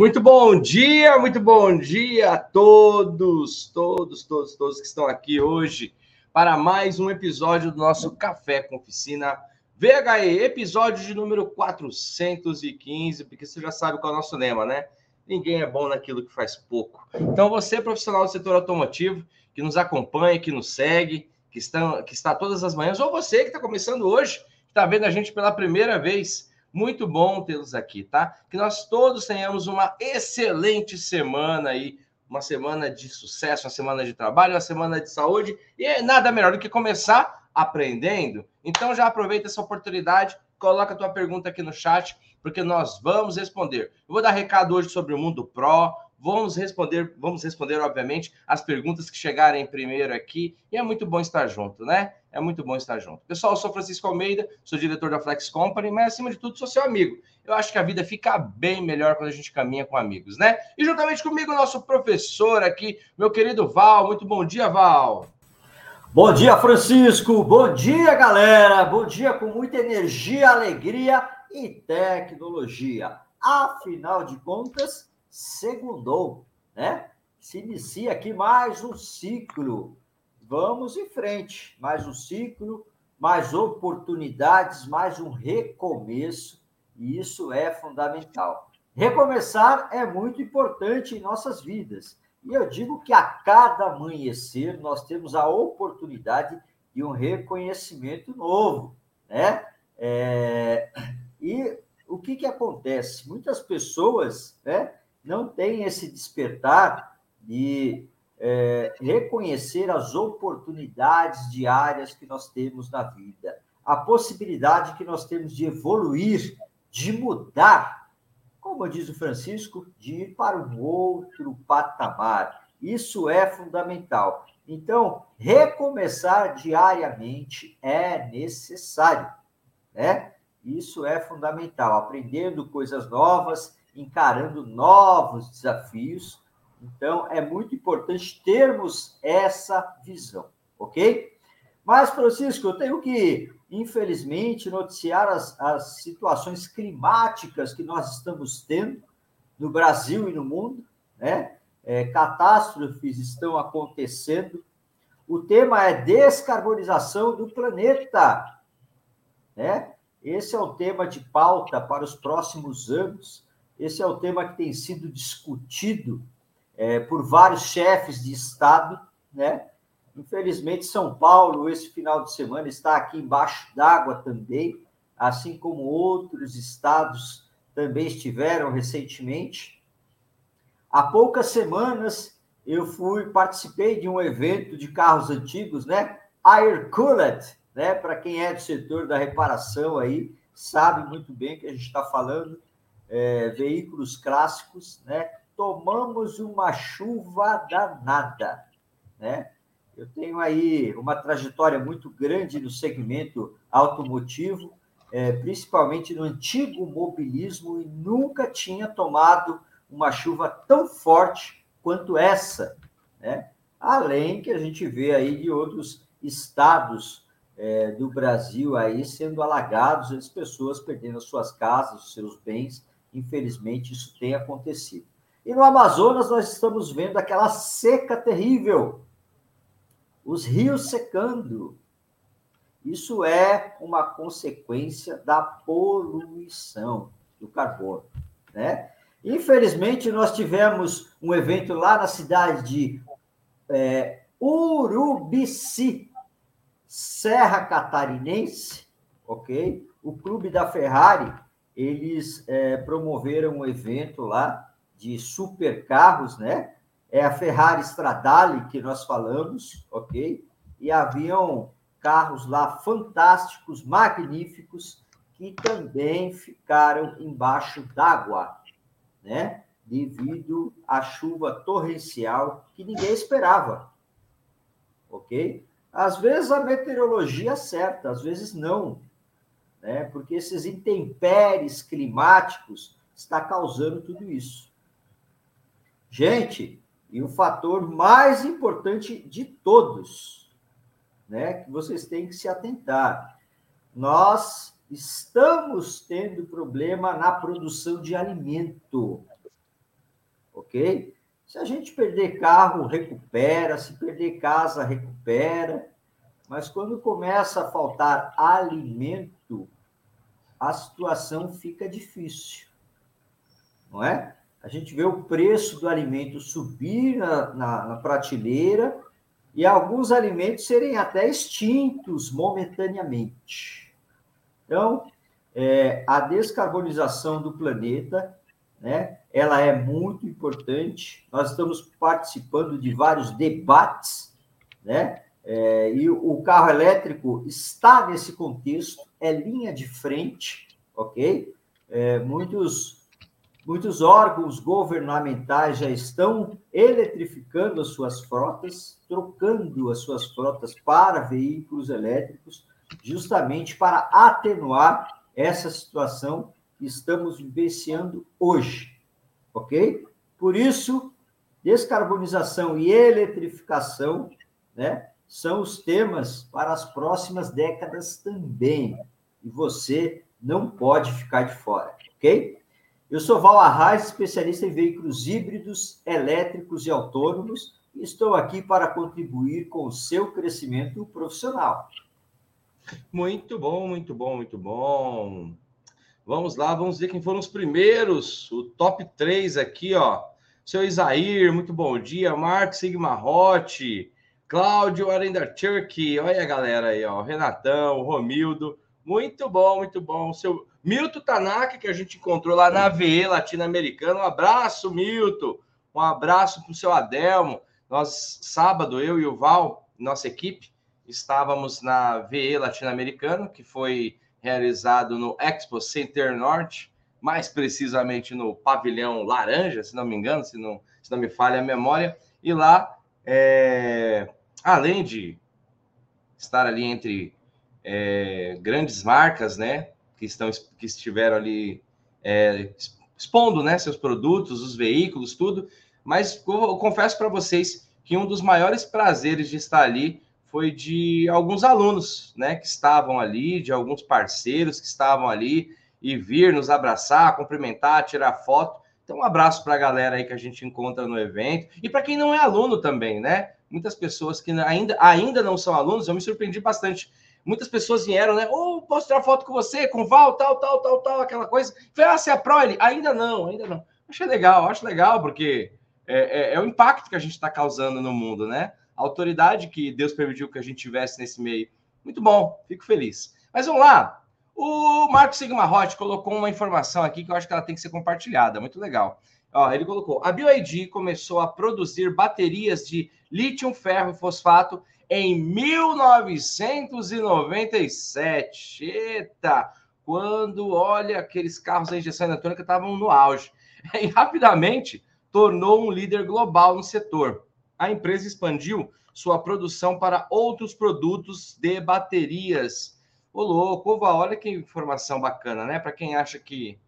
Muito bom dia, muito bom dia a todos, todos, todos, todos que estão aqui hoje para mais um episódio do nosso Café com Oficina VHE, episódio de número 415, porque você já sabe qual é o nosso lema, né? Ninguém é bom naquilo que faz pouco. Então, você, profissional do setor automotivo, que nos acompanha, que nos segue, que está, que está todas as manhãs, ou você que está começando hoje, que está vendo a gente pela primeira vez muito bom tê-los aqui, tá? Que nós todos tenhamos uma excelente semana aí, uma semana de sucesso, uma semana de trabalho, uma semana de saúde, e é nada melhor do que começar aprendendo. Então já aproveita essa oportunidade, coloca a tua pergunta aqui no chat, porque nós vamos responder. Eu vou dar recado hoje sobre o Mundo Pro, Vamos responder, vamos responder, obviamente, as perguntas que chegarem primeiro aqui. E é muito bom estar junto, né? É muito bom estar junto. Pessoal, eu sou Francisco Almeida, sou diretor da Flex Company, mas acima de tudo sou seu amigo. Eu acho que a vida fica bem melhor quando a gente caminha com amigos, né? E juntamente comigo, nosso professor aqui, meu querido Val. Muito bom dia, Val. Bom dia, Francisco. Bom dia, galera. Bom dia com muita energia, alegria e tecnologia. Afinal de contas, segundou, né? Se inicia aqui mais um ciclo. Vamos em frente, mais um ciclo, mais oportunidades, mais um recomeço, e isso é fundamental. Recomeçar é muito importante em nossas vidas. E eu digo que a cada amanhecer nós temos a oportunidade de um reconhecimento novo, né? É... E o que, que acontece? Muitas pessoas, né? Não tem esse despertar de é, reconhecer as oportunidades diárias que nós temos na vida, a possibilidade que nós temos de evoluir, de mudar, como diz o Francisco, de ir para um outro patamar. Isso é fundamental. Então, recomeçar diariamente é necessário, né? Isso é fundamental. Aprendendo coisas novas, encarando novos desafios. Então, é muito importante termos essa visão, ok? Mas, Francisco, eu tenho que, infelizmente, noticiar as, as situações climáticas que nós estamos tendo no Brasil e no mundo, né? É, catástrofes estão acontecendo. O tema é descarbonização do planeta, né? Esse é o tema de pauta para os próximos anos. Esse é o tema que tem sido discutido é, por vários chefes de Estado, né? Infelizmente, São Paulo, esse final de semana, está aqui embaixo d'água também, assim como outros estados também estiveram recentemente. Há poucas semanas, eu fui, participei de um evento de carros antigos, né? Air né? Para quem é do setor da reparação aí, sabe muito bem o que a gente está falando é, veículos clássicos, né? Tomamos uma chuva danada, né? Eu tenho aí uma trajetória muito grande no segmento automotivo, é, principalmente no antigo mobilismo, e nunca tinha tomado uma chuva tão forte quanto essa, né? Além que a gente vê aí de outros estados é, do Brasil aí sendo alagados, as pessoas perdendo as suas casas, os seus bens, Infelizmente, isso tem acontecido. E no Amazonas, nós estamos vendo aquela seca terrível, os rios secando. Isso é uma consequência da poluição do carbono, né? Infelizmente, nós tivemos um evento lá na cidade de é, Urubici, Serra Catarinense, ok? O clube da Ferrari eles é, promoveram um evento lá de supercarros, né? É a Ferrari Stradale que nós falamos, ok? E haviam carros lá fantásticos, magníficos, que também ficaram embaixo d'água, né? Devido à chuva torrencial que ninguém esperava, ok? Às vezes a meteorologia acerta, às vezes não né? porque esses intempéries climáticos está causando tudo isso. Gente, e o fator mais importante de todos, né, que vocês têm que se atentar. Nós estamos tendo problema na produção de alimento. ok? Se a gente perder carro, recupera, se perder casa, recupera, mas quando começa a faltar alimento, a situação fica difícil, não é? A gente vê o preço do alimento subir na, na, na prateleira e alguns alimentos serem até extintos momentaneamente. Então, é, a descarbonização do planeta, né, ela é muito importante. Nós estamos participando de vários debates, né, é, e o carro elétrico está nesse contexto, é linha de frente, ok? É, muitos Muitos órgãos governamentais já estão eletrificando as suas frotas, trocando as suas frotas para veículos elétricos, justamente para atenuar essa situação que estamos vivenciando hoje, ok? Por isso, descarbonização e eletrificação, né, são os temas para as próximas décadas também. E você não pode ficar de fora, ok? Eu sou Val Arraes, especialista em veículos híbridos, elétricos e autônomos, e estou aqui para contribuir com o seu crescimento profissional. Muito bom, muito bom, muito bom. Vamos lá, vamos ver quem foram os primeiros, o top 3 aqui, ó. Seu Isair, muito bom dia. Marcos Sigma Hot, Cláudio Arenda Turkey, olha a galera aí, ó. Renatão, Romildo, muito bom, muito bom. Seu Milton Tanaka, que a gente encontrou lá na VE Latino-Americana. Um abraço, Milton. Um abraço para o seu Adelmo. Nós, sábado, eu e o Val, nossa equipe, estávamos na VE Latino-Americana, que foi realizado no Expo Center Norte, mais precisamente no pavilhão laranja, se não me engano, se não, se não me falha a memória. E lá, é, além de estar ali entre é, grandes marcas, né? que, estão, que estiveram ali é, expondo né, seus produtos, os veículos, tudo. Mas eu confesso para vocês que um dos maiores prazeres de estar ali foi de alguns alunos né, que estavam ali, de alguns parceiros que estavam ali, e vir nos abraçar, cumprimentar, tirar foto. Então, um abraço para a galera aí que a gente encontra no evento. E para quem não é aluno também, né? Muitas pessoas que ainda, ainda não são alunos, eu me surpreendi bastante muitas pessoas vieram, né? Ou oh, posso tirar foto com você, com Val, tal, tal, tal, tal, aquela coisa. Falei, ah, você é pro ele? Ainda não, ainda não. Achei legal, acho legal, porque é, é, é o impacto que a gente está causando no mundo, né? A autoridade que Deus permitiu que a gente tivesse nesse meio. Muito bom, fico feliz. Mas vamos lá. O Marco Sigma Hot colocou uma informação aqui que eu acho que ela tem que ser compartilhada. Muito legal. Ó, ele colocou: a BioID começou a produzir baterias de lítio, ferro e fosfato em 1997. Eita! Quando, olha, aqueles carros a injeção eletrônica estavam no auge. E rapidamente tornou um líder global no setor. A empresa expandiu sua produção para outros produtos de baterias. Ô, louco, olha que informação bacana, né? Para quem acha que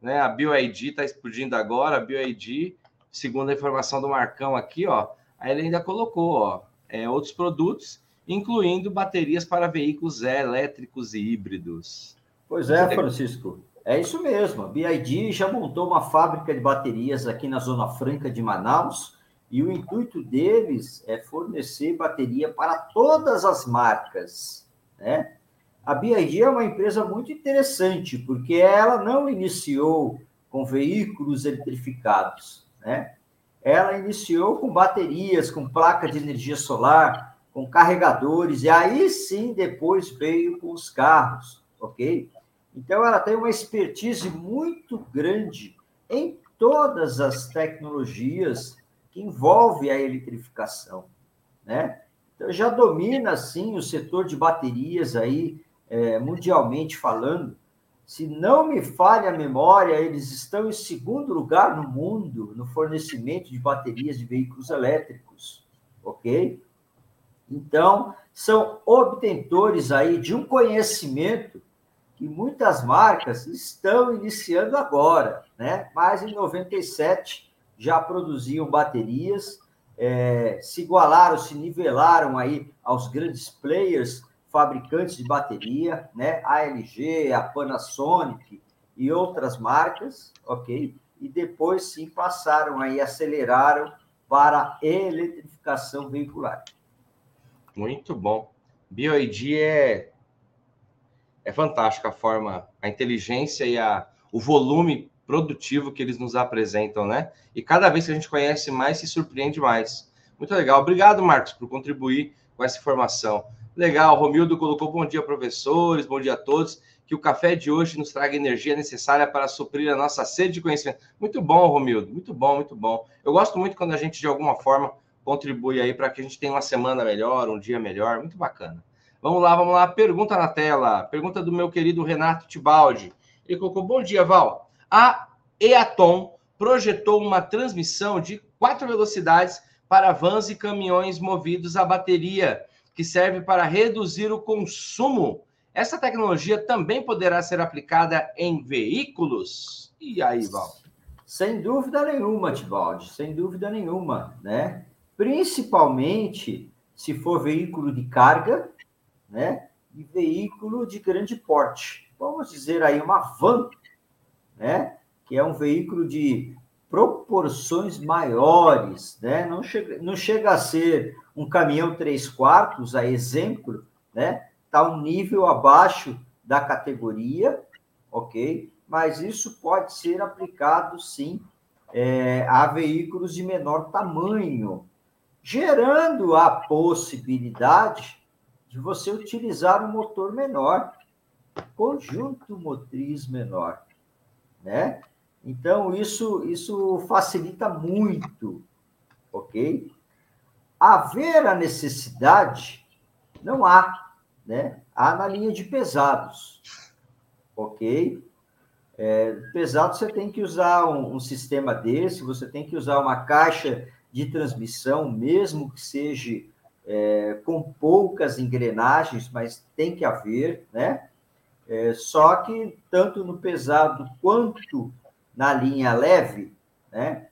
né, a BioID está explodindo agora, a BioID, segundo a informação do Marcão aqui, ó, aí ele ainda colocou, ó, é, outros produtos, incluindo baterias para veículos elétricos e híbridos. Pois é, Francisco. É isso mesmo. A BID já montou uma fábrica de baterias aqui na Zona Franca de Manaus e o intuito deles é fornecer bateria para todas as marcas. Né? A BID é uma empresa muito interessante porque ela não iniciou com veículos eletrificados. Né? ela iniciou com baterias, com placa de energia solar, com carregadores, e aí sim depois veio com os carros, ok? Então ela tem uma expertise muito grande em todas as tecnologias que envolvem a eletrificação, né? Então já domina sim o setor de baterias aí é, mundialmente falando, se não me falha a memória, eles estão em segundo lugar no mundo no fornecimento de baterias de veículos elétricos, ok? Então, são obtentores aí de um conhecimento que muitas marcas estão iniciando agora, né? Mas em 97 já produziam baterias, é, se igualaram, se nivelaram aí aos grandes players fabricantes de bateria, né? A LG, a Panasonic e outras marcas, ok? e depois sim passaram aí, aceleraram para a eletrificação veicular. Muito bom. BioID é, é fantástica a forma, a inteligência e a, o volume produtivo que eles nos apresentam, né? E cada vez que a gente conhece mais, se surpreende mais. Muito legal. Obrigado, Marcos, por contribuir com essa informação. Legal, Romildo colocou bom dia, professores, bom dia a todos. Que o café de hoje nos traga energia necessária para suprir a nossa sede de conhecimento. Muito bom, Romildo, muito bom, muito bom. Eu gosto muito quando a gente, de alguma forma, contribui aí para que a gente tenha uma semana melhor, um dia melhor. Muito bacana. Vamos lá, vamos lá. Pergunta na tela. Pergunta do meu querido Renato Tibaldi. Ele colocou: Bom dia, Val. A Eaton projetou uma transmissão de quatro velocidades para vans e caminhões movidos a bateria que serve para reduzir o consumo. Essa tecnologia também poderá ser aplicada em veículos? E aí, Val? Sem dúvida nenhuma, Tibaldi, sem dúvida nenhuma, né? Principalmente se for veículo de carga, né? E veículo de grande porte. Vamos dizer aí uma van, né? Que é um veículo de proporções maiores, né? Não chega, não chega a ser um caminhão três quartos, a exemplo, né? Está um nível abaixo da categoria, ok? Mas isso pode ser aplicado, sim, é, a veículos de menor tamanho, gerando a possibilidade de você utilizar um motor menor, conjunto motriz menor, né? Então, isso, isso facilita muito, ok? Haver a necessidade, não há, né? Há na linha de pesados, ok? É, pesado, você tem que usar um, um, sistema desse, você tem que usar uma caixa de transmissão, mesmo que seja é, com poucas engrenagens, mas tem que haver, né? É, só que tanto no pesado quanto na linha leve, né?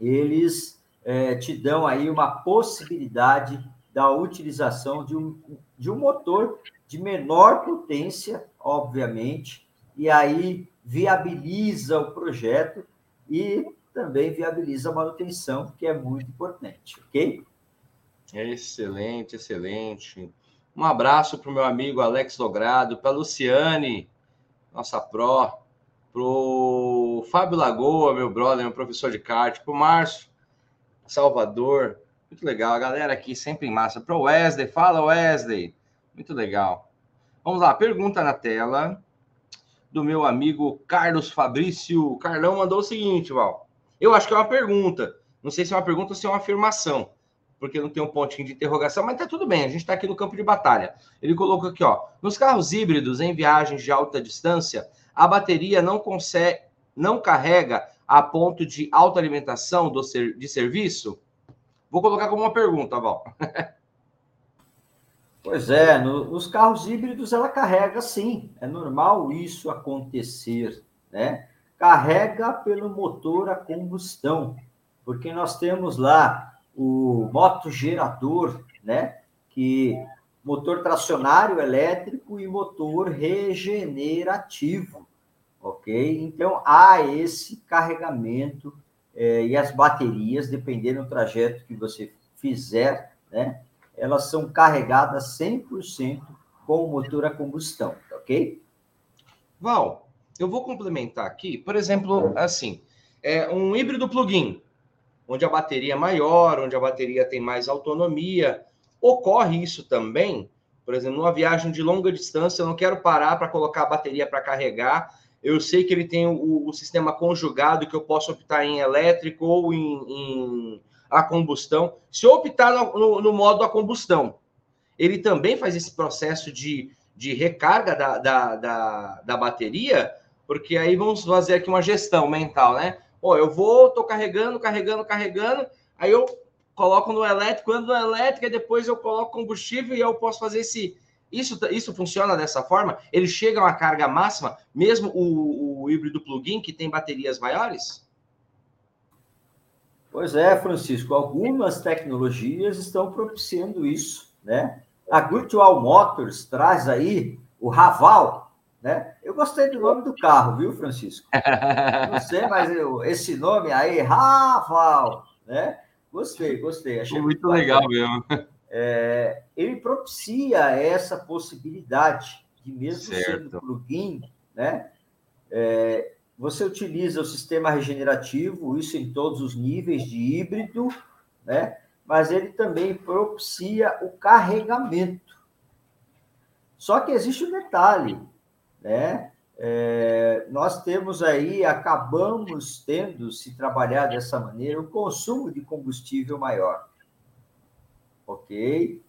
Eles é, te dão aí uma possibilidade da utilização de um, de um motor de menor potência, obviamente, e aí viabiliza o projeto e também viabiliza a manutenção, que é muito importante, ok? Excelente, excelente. Um abraço para o meu amigo Alex Logrado, para a Luciane, nossa pró, para o Fábio Lagoa, meu brother, meu professor de kart, para o Márcio, Salvador, muito legal. A galera aqui sempre em massa. Para o Wesley, fala Wesley, muito legal. Vamos lá, pergunta na tela do meu amigo Carlos Fabrício. Carlão mandou o seguinte, Val. Eu acho que é uma pergunta. Não sei se é uma pergunta ou se é uma afirmação porque não tem um pontinho de interrogação, mas tá tudo bem, a gente está aqui no campo de batalha. Ele colocou aqui, ó, nos carros híbridos em viagens de alta distância, a bateria não consegue, não carrega a ponto de alta alimentação do ser, de serviço? Vou colocar como uma pergunta, Val. Pois é, no, nos carros híbridos ela carrega sim, é normal isso acontecer, né? Carrega pelo motor a combustão, porque nós temos lá o motogerador, né? Que motor tracionário elétrico e motor regenerativo, ok? Então há esse carregamento é, e as baterias, dependendo do trajeto que você fizer, né? Elas são carregadas 100% com o motor a combustão, ok? Val, eu vou complementar aqui, por exemplo, assim, é um híbrido plug-in, onde a bateria é maior, onde a bateria tem mais autonomia. Ocorre isso também, por exemplo, numa viagem de longa distância, eu não quero parar para colocar a bateria para carregar. Eu sei que ele tem o, o, sistema conjugado, que eu posso optar em elétrico ou em, em a combustão. Se eu optar no, no, no, modo a combustão, ele também faz esse processo de, de recarga da, da, da, da bateria, porque aí vamos fazer aqui uma gestão mental, né? Ó, eu vou, tô carregando, carregando, carregando, aí eu coloco no elétrico, quando no elétrico, depois eu coloco combustível e eu posso fazer esse. Isso, isso funciona dessa forma? Ele chega a uma carga máxima, mesmo o, o híbrido plug-in, que tem baterias maiores? Pois é, Francisco, algumas tecnologias estão propiciando isso, né? A Virtual Motors traz aí o Raval, Né? Eu gostei do nome do carro, viu, Francisco? Não sei, mas eu, esse nome aí, Raval, né? Gostei, gostei. Achei muito, muito legal mesmo. É, ele propicia essa possibilidade de mesmo certo. sendo plugin, né? É, você utiliza o sistema regenerativo, isso em todos os níveis de híbrido, né? Mas ele também propicia o carregamento. Só que existe um detalhe, né? É, nós temos aí, acabamos tendo, se trabalhar dessa maneira, o consumo de combustível maior. Ok?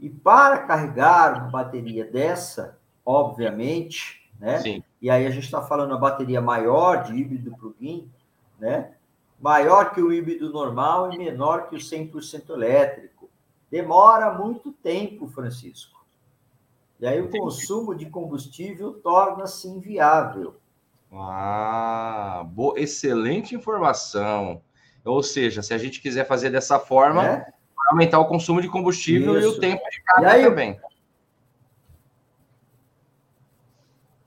E para carregar uma bateria dessa, obviamente, né? Sim. E aí a gente está falando a bateria maior de híbrido plug-in, né? Maior que o híbrido normal e menor que o 100% elétrico. Demora muito tempo, Francisco. E aí o consumo de combustível torna-se inviável. Ah, boa, excelente informação. Ou seja, se a gente quiser fazer dessa forma, é? Aumentar o consumo de combustível Isso. e o tempo de carga aí, também.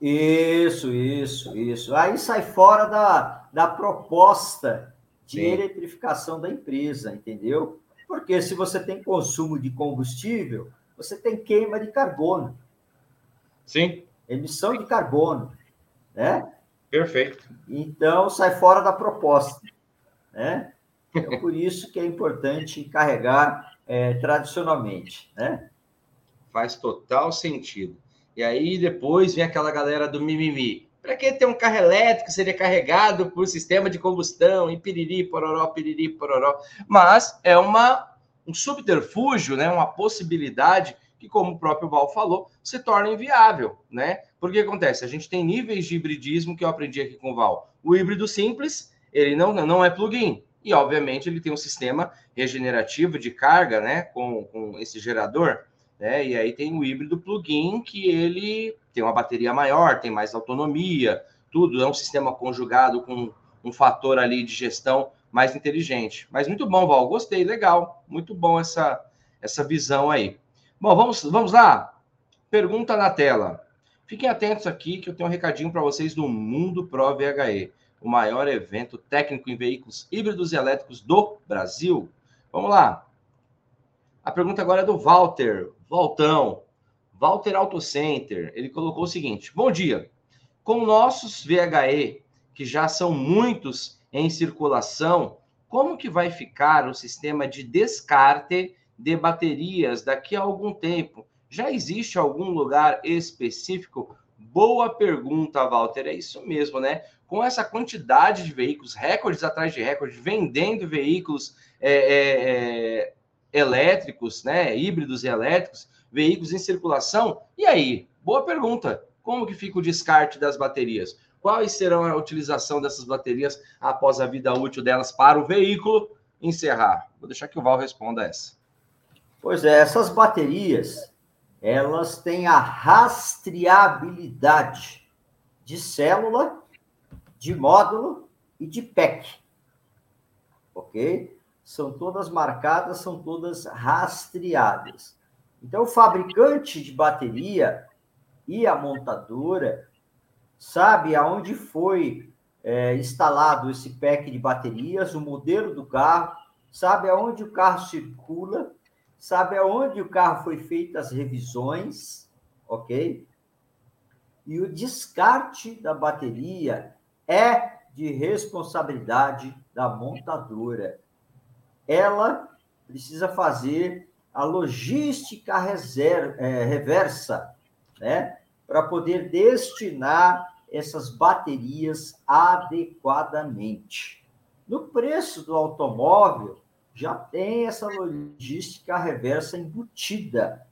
Isso, isso, isso. Aí sai fora da, da proposta de Sim. eletrificação da empresa, entendeu? Porque se você tem consumo de combustível, você tem queima de carbono. Sim. Emissão de carbono, né? Perfeito. Então, sai fora da proposta, né? Então, por isso que é importante carregar é, tradicionalmente, né? Faz total sentido. E aí, depois vem aquela galera do mimimi. Para que ter um carro elétrico seria carregado por sistema de combustão e piriri, pororó, piriri, pororó? Mas é uma, um subterfúgio, né? uma possibilidade que, como o próprio Val falou, se torna inviável, né? Porque acontece, a gente tem níveis de hibridismo que eu aprendi aqui com o Val. O híbrido simples, ele não, não é plug-in, e obviamente ele tem um sistema regenerativo de carga, né, com, com esse gerador, né? E aí tem o híbrido plug-in que ele tem uma bateria maior, tem mais autonomia, tudo é um sistema conjugado com um fator ali de gestão mais inteligente. Mas muito bom, Val, gostei, legal, muito bom essa essa visão aí. Bom, vamos, vamos lá. Pergunta na tela. Fiquem atentos aqui que eu tenho um recadinho para vocês do Mundo Pro VHE, o maior evento técnico em veículos híbridos e elétricos do Brasil. Vamos lá. A pergunta agora é do Walter, Valtão, Walter Auto Center. Ele colocou o seguinte: Bom dia. Com nossos VHE, que já são muitos em circulação, como que vai ficar o sistema de descarte de baterias daqui a algum tempo? Já existe algum lugar específico? Boa pergunta, Walter. É isso mesmo, né? Com essa quantidade de veículos, recordes atrás de recordes, vendendo veículos é, é, é, elétricos, né? Híbridos e elétricos, veículos em circulação. E aí? Boa pergunta. Como que fica o descarte das baterias? Quais serão a utilização dessas baterias após a vida útil delas para o veículo encerrar? Vou deixar que o Val responda essa. Pois é, essas baterias, elas têm a rastreabilidade de célula, de módulo e de PEC. Ok? São todas marcadas, são todas rastreadas. Então, o fabricante de bateria e a montadora sabe aonde foi é, instalado esse pack de baterias, o modelo do carro, sabe aonde o carro circula sabe aonde o carro foi feito as revisões, ok? E o descarte da bateria é de responsabilidade da montadora. Ela precisa fazer a logística reserva, é, reversa, né? Para poder destinar essas baterias adequadamente. No preço do automóvel, já tem essa logística reversa embutida.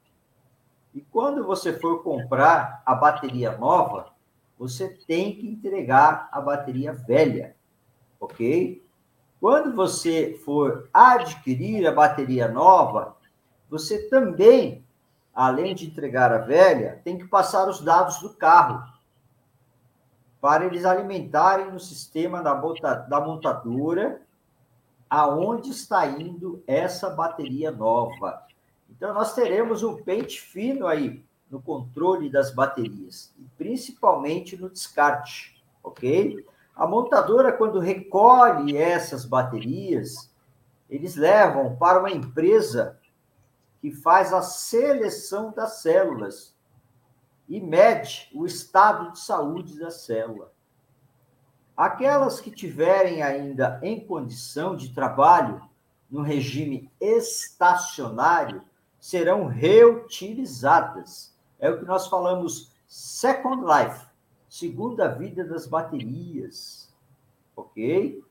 E quando você for comprar a bateria nova, você tem que entregar a bateria velha, ok? Quando você for adquirir a bateria nova, você também, além de entregar a velha, tem que passar os dados do carro para eles alimentarem no sistema da montadora aonde está indo essa bateria nova. Então, nós teremos um pente fino aí no controle das baterias, principalmente no descarte, ok? A montadora, quando recolhe essas baterias, eles levam para uma empresa que faz a seleção das células e mede o estado de saúde da célula. Aquelas que tiverem ainda em condição de trabalho no regime estacionário serão reutilizadas. É o que nós falamos Second Life, segunda vida das baterias. Ok?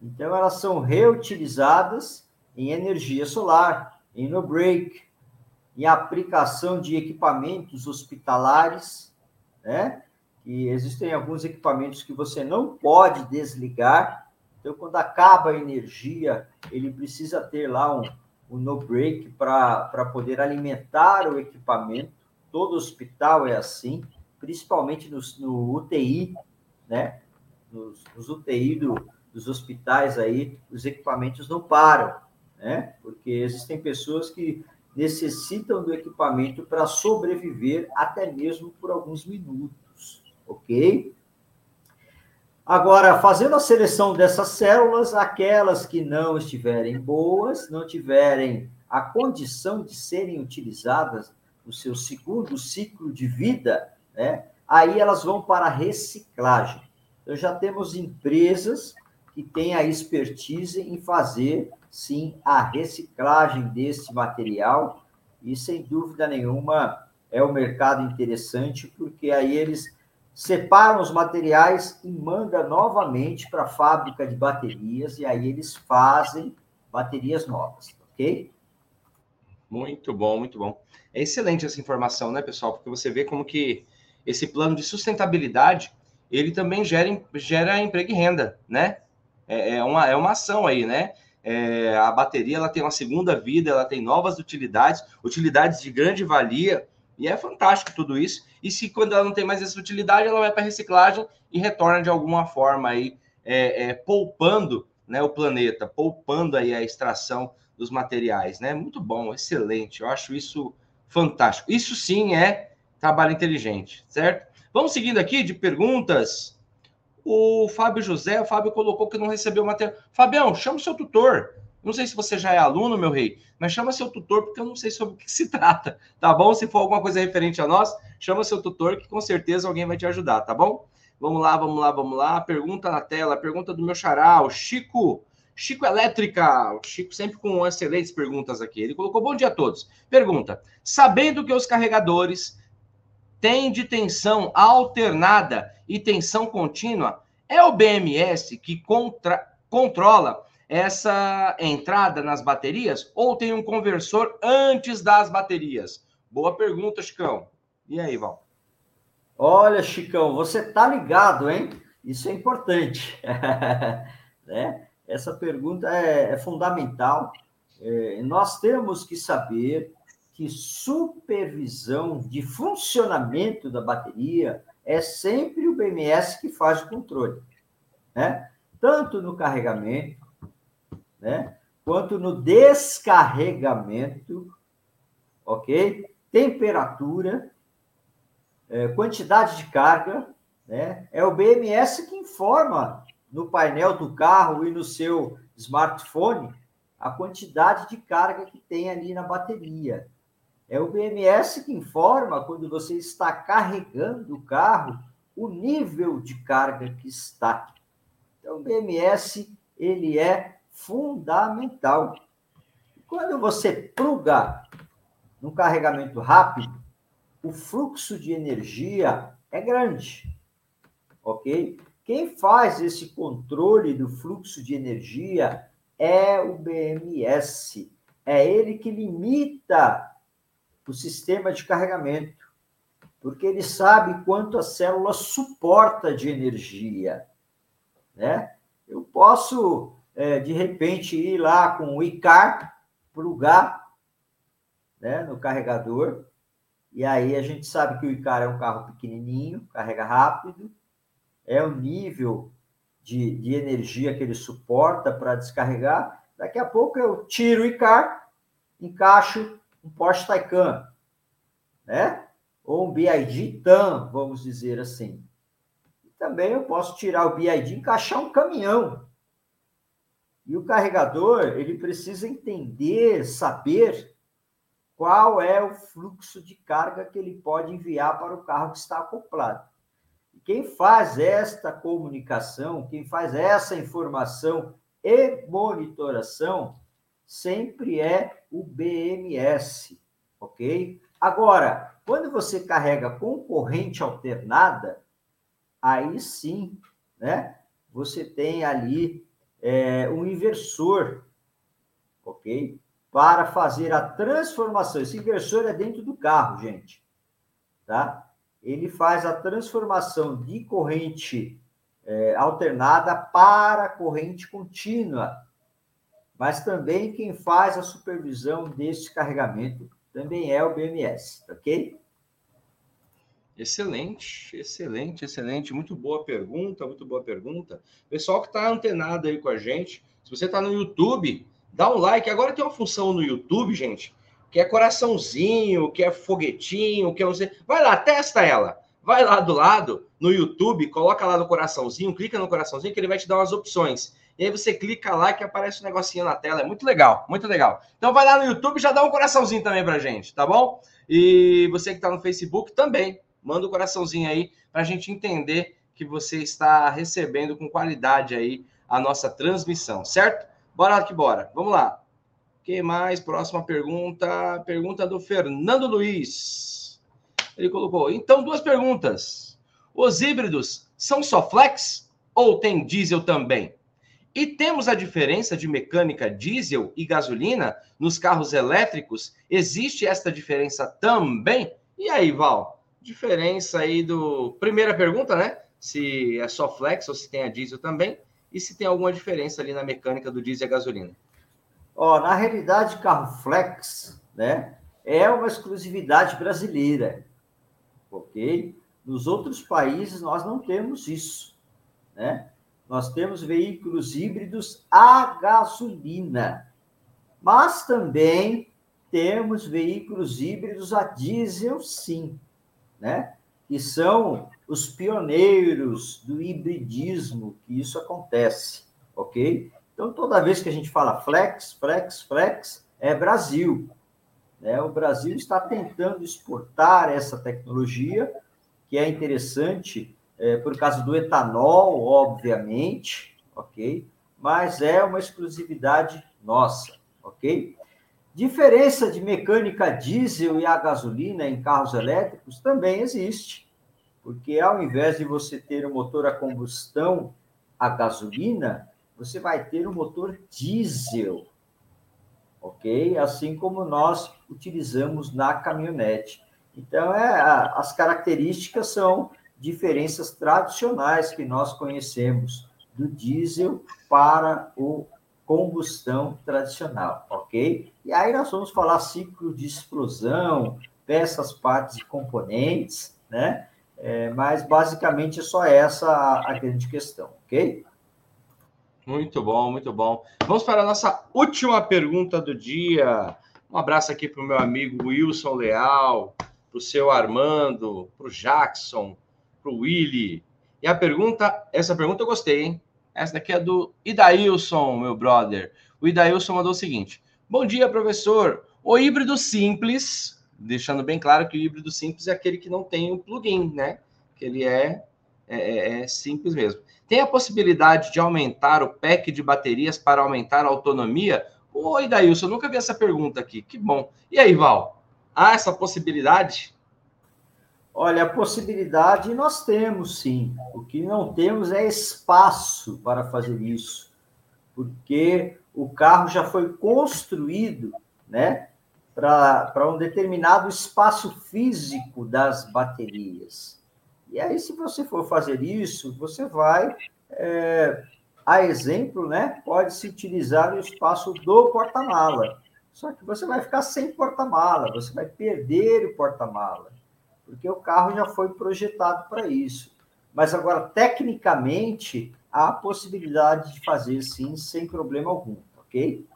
Então, elas são reutilizadas em energia solar, em no-break, em aplicação de equipamentos hospitalares, né? E existem alguns equipamentos que você não pode desligar. Então, quando acaba a energia, ele precisa ter lá um, um no-break para poder alimentar o equipamento. Todo hospital é assim, principalmente no, no UTI, né? Nos, nos UTI do, dos hospitais aí, os equipamentos não param, né? Porque existem pessoas que necessitam do equipamento para sobreviver até mesmo por alguns minutos, ok? Agora, fazendo a seleção dessas células, aquelas que não estiverem boas, não tiverem a condição de serem utilizadas no seu segundo ciclo de vida, né? Aí elas vão para a reciclagem. Então, já temos empresas que têm a expertise em fazer, sim, a reciclagem desse material, e sem dúvida nenhuma é um mercado interessante, porque aí eles separam os materiais e mandam novamente para a fábrica de baterias, e aí eles fazem baterias novas, ok? Muito bom, muito bom. É excelente essa informação, né, pessoal? Porque você vê como que esse plano de sustentabilidade ele também gera, gera emprego e renda, né? É, é, uma, é uma ação aí, né? É, a bateria ela tem uma segunda vida, ela tem novas utilidades, utilidades de grande valia, e é fantástico tudo isso. E se quando ela não tem mais essa utilidade, ela vai para reciclagem e retorna de alguma forma aí, é, é, poupando né, o planeta, poupando aí a extração dos materiais, né? Muito bom, excelente. Eu acho isso fantástico. Isso sim é trabalho inteligente, certo? Vamos seguindo aqui de perguntas. O Fábio José, o Fábio colocou que não recebeu material. Fabião, chama o seu tutor. Não sei se você já é aluno, meu rei, mas chama seu tutor, porque eu não sei sobre o que se trata, tá bom? Se for alguma coisa referente a nós, chama seu tutor, que com certeza alguém vai te ajudar, tá bom? Vamos lá, vamos lá, vamos lá. Pergunta na tela, pergunta do meu xará, o Chico. Chico Elétrica, o Chico sempre com excelentes perguntas aqui. Ele colocou bom dia a todos. Pergunta: sabendo que os carregadores têm de tensão alternada e tensão contínua, é o BMS que contra, controla essa entrada nas baterias ou tem um conversor antes das baterias? Boa pergunta, Chicão. E aí, Val? Olha, Chicão, você tá ligado, hein? Isso é importante. né? Essa pergunta é, é fundamental. É, nós temos que saber que supervisão de funcionamento da bateria é sempre o BMS que faz o controle, né? Tanto no carregamento, né? Quanto no descarregamento, ok? Temperatura, é, quantidade de carga, né? É o BMS que informa no painel do carro e no seu smartphone a quantidade de carga que tem ali na bateria. É o BMS que informa quando você está carregando o carro o nível de carga que está. Então, o BMS ele é fundamental. Quando você pluga no carregamento rápido, o fluxo de energia é grande, ok? Quem faz esse controle do fluxo de energia é o BMS. É ele que limita o sistema de carregamento, porque ele sabe quanto a célula suporta de energia. Né? Eu posso, é, de repente, ir lá com o ICAR, plugar né, no carregador, e aí a gente sabe que o ICAR é um carro pequenininho, carrega rápido, é o nível de, de energia que ele suporta para descarregar. Daqui a pouco eu tiro o ICAR, encaixo um Porsche Taycan. né? Ou um BID TAM, vamos dizer assim. Também eu posso tirar o BID e encaixar um caminhão. E o carregador, ele precisa entender, saber qual é o fluxo de carga que ele pode enviar para o carro que está acoplado. Quem faz esta comunicação, quem faz essa informação e monitoração, sempre é o BMS, ok? Agora, quando você carrega com corrente alternada, aí sim, né? Você tem ali é, um inversor, ok? Para fazer a transformação. Esse inversor é dentro do carro, gente, tá? Ele faz a transformação de corrente é, alternada para corrente contínua. Mas também quem faz a supervisão desse carregamento também é o BMS, ok? Excelente, excelente, excelente. Muito boa pergunta, muito boa pergunta. Pessoal que está antenado aí com a gente, se você está no YouTube, dá um like. Agora tem uma função no YouTube, gente, que é coraçãozinho, que é foguetinho, que é você. Vai lá, testa ela. Vai lá do lado, no YouTube, coloca lá no coraçãozinho, clica no coraçãozinho, que ele vai te dar umas opções. E aí você clica lá que aparece um negocinho na tela. É muito legal, muito legal. Então vai lá no YouTube, já dá um coraçãozinho também pra gente, tá bom? E você que está no Facebook também, manda um coraçãozinho aí para a gente entender que você está recebendo com qualidade aí a nossa transmissão, certo? Bora que bora. Vamos lá. O que mais? Próxima pergunta. Pergunta do Fernando Luiz. Ele colocou: então, duas perguntas. Os híbridos são só flex ou tem diesel também? E temos a diferença de mecânica diesel e gasolina nos carros elétricos? Existe esta diferença também? E aí, Val? Diferença aí do. Primeira pergunta, né? Se é só flex ou se tem a diesel também. E se tem alguma diferença ali na mecânica do diesel e gasolina. Ó, na realidade, carro flex, né? É uma exclusividade brasileira. Ok? Nos outros países nós não temos isso, né? Nós temos veículos híbridos a gasolina, mas também temos veículos híbridos a diesel, sim né? que são os pioneiros do hibridismo, que isso acontece, ok? Então, toda vez que a gente fala flex, flex, flex, é Brasil. Né? O Brasil está tentando exportar essa tecnologia, que é interessante é, por causa do etanol, obviamente, ok? Mas é uma exclusividade nossa, ok? Diferença de mecânica diesel e a gasolina em carros elétricos também existe, porque ao invés de você ter um motor a combustão a gasolina, você vai ter um motor diesel, ok? Assim como nós utilizamos na caminhonete. Então, é, as características são diferenças tradicionais que nós conhecemos do diesel para o combustão tradicional, ok? E aí nós vamos falar ciclo de explosão, peças, partes e componentes, né? É, mas basicamente é só essa a, a grande questão, ok? Muito bom, muito bom. Vamos para a nossa última pergunta do dia. Um abraço aqui para o meu amigo Wilson Leal, para o seu Armando, para o Jackson, para o Willy. E a pergunta, essa pergunta eu gostei, hein? Essa daqui é do Idailson, meu brother. O Idailson mandou o seguinte: Bom dia, professor. O híbrido simples, deixando bem claro que o híbrido simples é aquele que não tem o um plugin, né? Que ele é, é, é, é simples mesmo. Tem a possibilidade de aumentar o pack de baterias para aumentar a autonomia? Oi, Dailson, eu nunca vi essa pergunta aqui. Que bom. E aí, Val? Há essa possibilidade? Olha, a possibilidade nós temos sim. O que não temos é espaço para fazer isso, porque o carro já foi construído, né, para um determinado espaço físico das baterias. E aí, se você for fazer isso, você vai, é, a exemplo, né, pode se utilizar o espaço do porta-mala. Só que você vai ficar sem porta-mala, você vai perder o porta-mala porque o carro já foi projetado para isso. Mas agora, tecnicamente, há a possibilidade de fazer sim, sem problema algum, ok?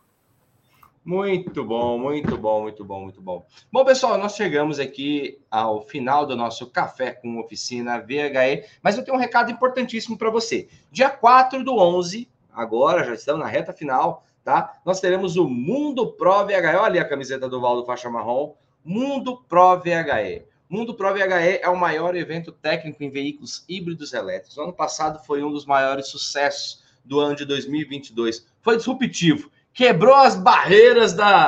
Muito bom, muito bom, muito bom, muito bom. Bom, pessoal, nós chegamos aqui ao final do nosso Café com Oficina VHE, mas eu tenho um recado importantíssimo para você. Dia 4 do 11, agora já estamos na reta final, tá? Nós teremos o Mundo Pro VHE. Olha ali a camiseta do Valdo Faixa Marrom. Mundo Pro VHE. Mundo Pro VHE é o maior evento técnico em veículos híbridos elétricos. O ano passado foi um dos maiores sucessos do ano de 2022. Foi disruptivo quebrou as barreiras da,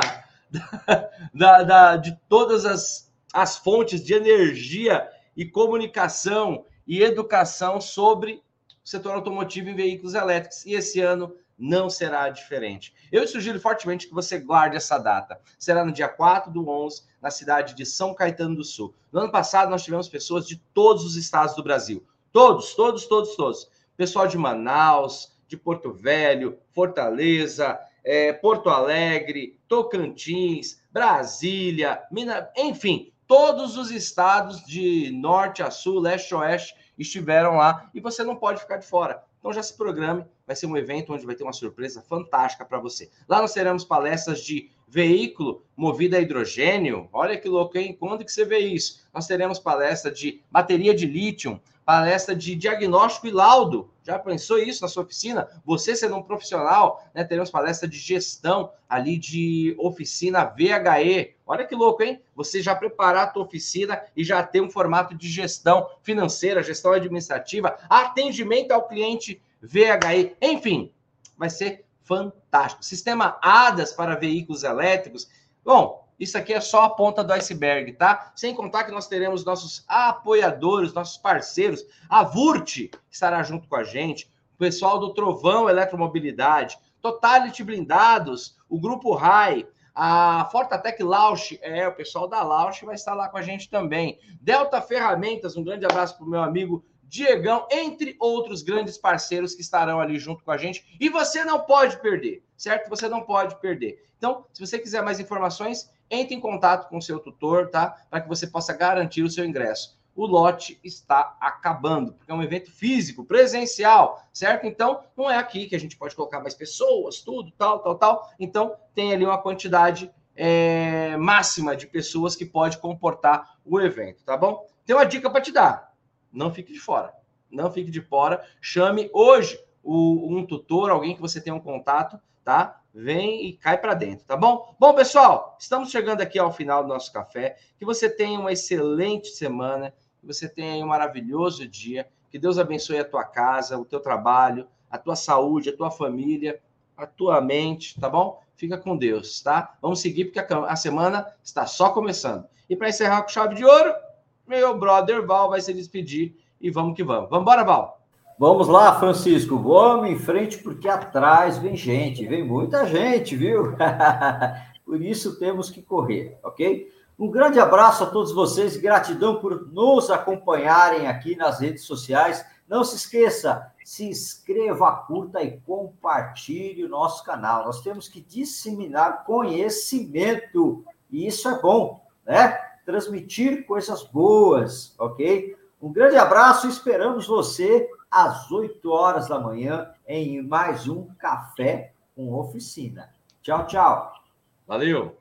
da, da, de todas as, as fontes de energia e comunicação e educação sobre o setor automotivo em veículos elétricos. E esse ano não será diferente. Eu sugiro fortemente que você guarde essa data. Será no dia 4 do 11, na cidade de São Caetano do Sul. No ano passado, nós tivemos pessoas de todos os estados do Brasil. Todos, todos, todos, todos. Pessoal de Manaus, de Porto Velho, Fortaleza, é, Porto Alegre, Tocantins, Brasília, Minas, enfim, todos os estados de norte a sul, leste a oeste estiveram lá e você não pode ficar de fora. Então já se programe, vai ser um evento onde vai ter uma surpresa fantástica para você. Lá nós teremos palestras de veículo movido a hidrogênio. Olha que louco, hein? Quando que você vê isso? Nós teremos palestra de bateria de lítio, palestra de diagnóstico e laudo. Já pensou isso na sua oficina? Você sendo um profissional, né? Teremos palestra de gestão ali de oficina VHE. Olha que louco, hein? Você já preparar a tua oficina e já ter um formato de gestão financeira, gestão administrativa, atendimento ao cliente VHE, enfim, vai ser fantástico. Sistema ADAS para veículos elétricos. Bom, isso aqui é só a ponta do iceberg, tá? Sem contar que nós teremos nossos apoiadores, nossos parceiros. A VURT estará junto com a gente, o pessoal do Trovão Eletromobilidade, Totality Blindados, o Grupo RAI, a Fortatec Launch, é, o pessoal da Launch vai estar lá com a gente também. Delta Ferramentas, um grande abraço para o meu amigo Diegão, entre outros grandes parceiros que estarão ali junto com a gente. E você não pode perder, certo? Você não pode perder. Então, se você quiser mais informações, entre em contato com o seu tutor, tá? Para que você possa garantir o seu ingresso. O lote está acabando, porque é um evento físico, presencial, certo? Então, não é aqui que a gente pode colocar mais pessoas, tudo, tal, tal, tal. Então, tem ali uma quantidade é, máxima de pessoas que pode comportar o evento, tá bom? Tem uma dica para te dar não fique de fora. Não fique de fora. Chame hoje o, um tutor, alguém que você tenha um contato, tá? Vem e cai para dentro, tá bom? Bom, pessoal, estamos chegando aqui ao final do nosso café. Que você tenha uma excelente semana, que você tenha um maravilhoso dia. Que Deus abençoe a tua casa, o teu trabalho, a tua saúde, a tua família, a tua mente, tá bom? Fica com Deus, tá? Vamos seguir porque a, semana está só começando. E para encerrar com chave de ouro, meu brother Val vai se despedir e vamos que vamos. Vamos embora, Val. Vamos lá, Francisco. Vamos em frente porque atrás vem gente, vem muita gente, viu? por isso temos que correr, ok? Um grande abraço a todos vocês, gratidão por nos acompanharem aqui nas redes sociais. Não se esqueça, se inscreva, curta e compartilhe o nosso canal. Nós temos que disseminar conhecimento e isso é bom, né? Transmitir coisas boas, ok? Um grande abraço, esperamos você às 8 horas da manhã em mais um Café com Oficina. Tchau, tchau. Valeu!